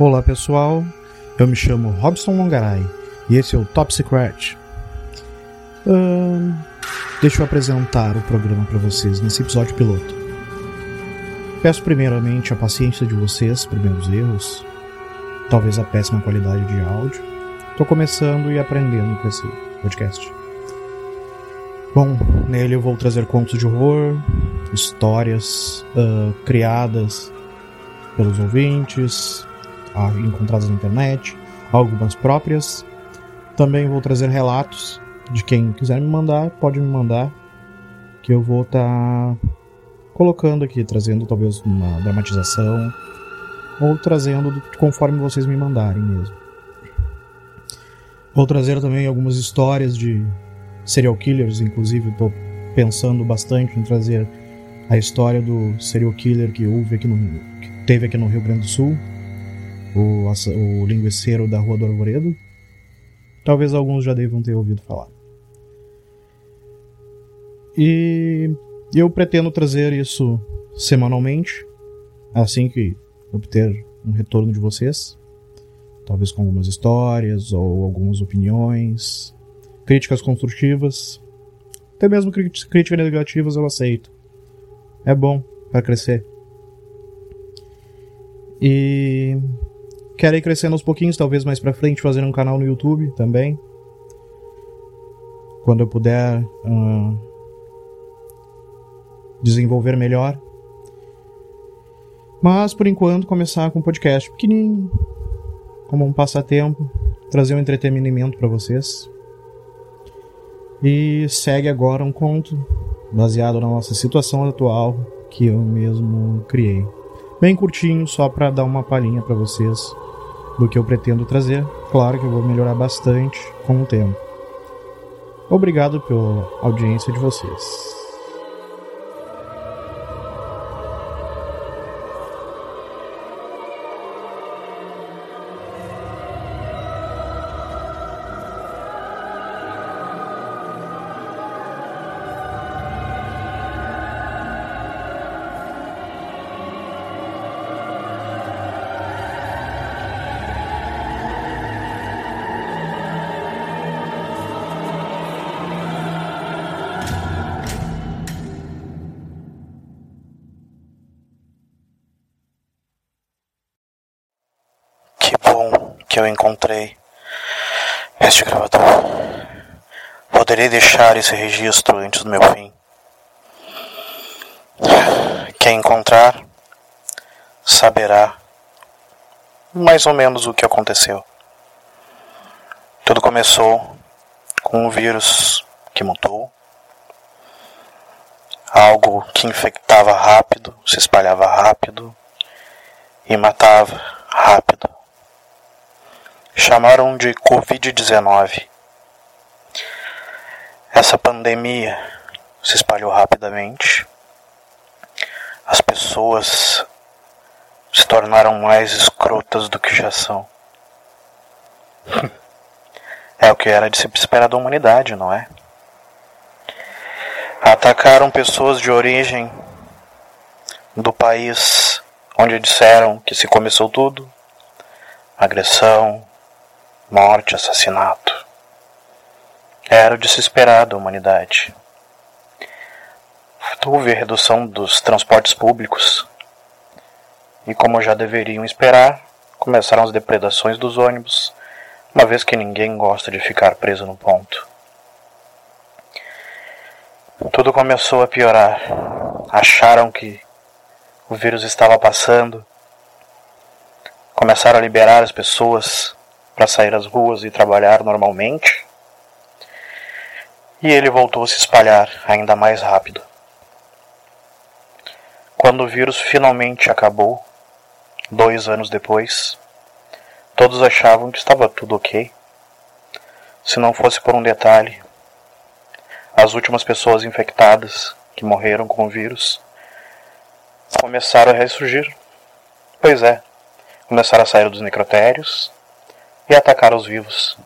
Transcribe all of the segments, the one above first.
Olá pessoal, eu me chamo Robson Longaray e esse é o Top Secret. deixa eu apresentar o programa para vocês nesse episódio piloto. Peço primeiramente a paciência de vocês por meus erros, talvez a péssima qualidade de áudio. Estou começando e aprendendo com esse podcast. Bom, nele eu vou trazer contos de horror, histórias uh, criadas pelos ouvintes, encontradas na internet, algumas próprias. Também vou trazer relatos de quem quiser me mandar, pode me mandar, que eu vou estar tá colocando aqui, trazendo talvez uma dramatização ou trazendo conforme vocês me mandarem mesmo. Vou trazer também algumas histórias de serial killers, inclusive estou pensando bastante em trazer a história do serial killer que houve aqui no que teve aqui no Rio Grande do Sul, o, o linguiceiro da Rua do Arvoredo. Talvez alguns já devam ter ouvido falar. E eu pretendo trazer isso semanalmente, assim que obter um retorno de vocês, talvez com algumas histórias ou algumas opiniões, críticas construtivas, até mesmo críticas negativas eu aceito. É bom para crescer. E quero ir crescendo aos pouquinhos, talvez mais para frente fazer um canal no YouTube também. Quando eu puder uh, desenvolver melhor. Mas por enquanto começar com um podcast pequenininho, como um passatempo, trazer um entretenimento para vocês. E segue agora um conto baseado na nossa situação atual que eu mesmo criei. Bem curtinho, só para dar uma palhinha para vocês do que eu pretendo trazer. Claro que eu vou melhorar bastante com o tempo. Obrigado pela audiência de vocês. Que eu encontrei este gravador. Poderei deixar esse registro antes do meu fim. Quem encontrar saberá mais ou menos o que aconteceu. Tudo começou com um vírus que mutou, algo que infectava rápido, se espalhava rápido e matava rápido chamaram de Covid-19. Essa pandemia se espalhou rapidamente. As pessoas se tornaram mais escrotas do que já são. É o que era de se esperar da humanidade, não é? Atacaram pessoas de origem do país onde disseram que se começou tudo. Agressão, morte, assassinato. Era o de se esperar da humanidade. Houve a redução dos transportes públicos e, como já deveriam esperar, começaram as depredações dos ônibus, uma vez que ninguém gosta de ficar preso no ponto. Tudo começou a piorar. Acharam que o vírus estava passando, começaram a liberar as pessoas para sair às ruas e trabalhar normalmente. E ele voltou a se espalhar ainda mais rápido. Quando o vírus finalmente acabou, dois anos depois, todos achavam que estava tudo ok. Se não fosse por um detalhe, as últimas pessoas infectadas que morreram com o vírus começaram a ressurgir. Pois é, começaram a sair dos necrotérios, e atacar os vivos.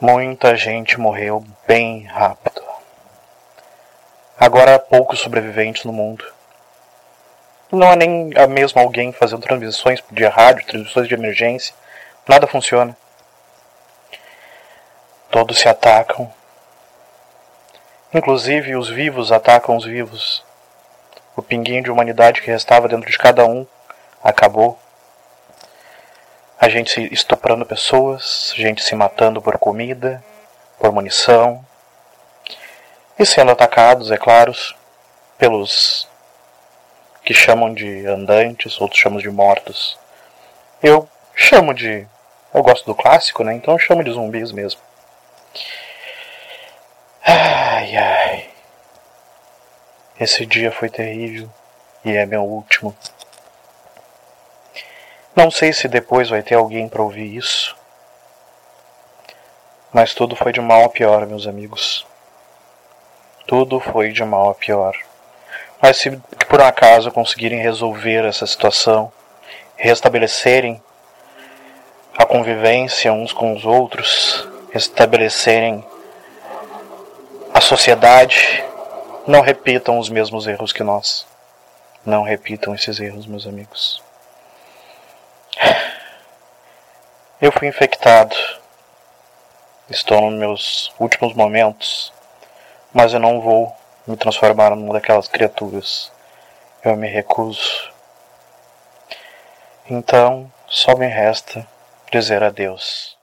Muita gente morreu bem rápido. Agora há poucos sobreviventes no mundo. não há nem mesmo alguém fazendo transmissões de rádio, transmissões de emergência. Nada funciona. Todos se atacam. Inclusive os vivos atacam os vivos. O pinguinho de humanidade que restava dentro de cada um acabou. A gente se estuprando pessoas, gente se matando por comida, por munição, e sendo atacados, é claro, pelos que chamam de andantes, outros chamam de mortos. Eu chamo de. Eu gosto do clássico, né? Então eu chamo de zumbis mesmo. Ai ai. Esse dia foi terrível e é meu último. Não sei se depois vai ter alguém para ouvir isso. Mas tudo foi de mal a pior, meus amigos. Tudo foi de mal a pior. Mas se por acaso conseguirem resolver essa situação, restabelecerem a convivência uns com os outros, restabelecerem a sociedade, não repitam os mesmos erros que nós. Não repitam esses erros, meus amigos. Eu fui infectado. Estou nos meus últimos momentos mas eu não vou me transformar numa daquelas criaturas. Eu me recuso. Então, só me resta dizer adeus.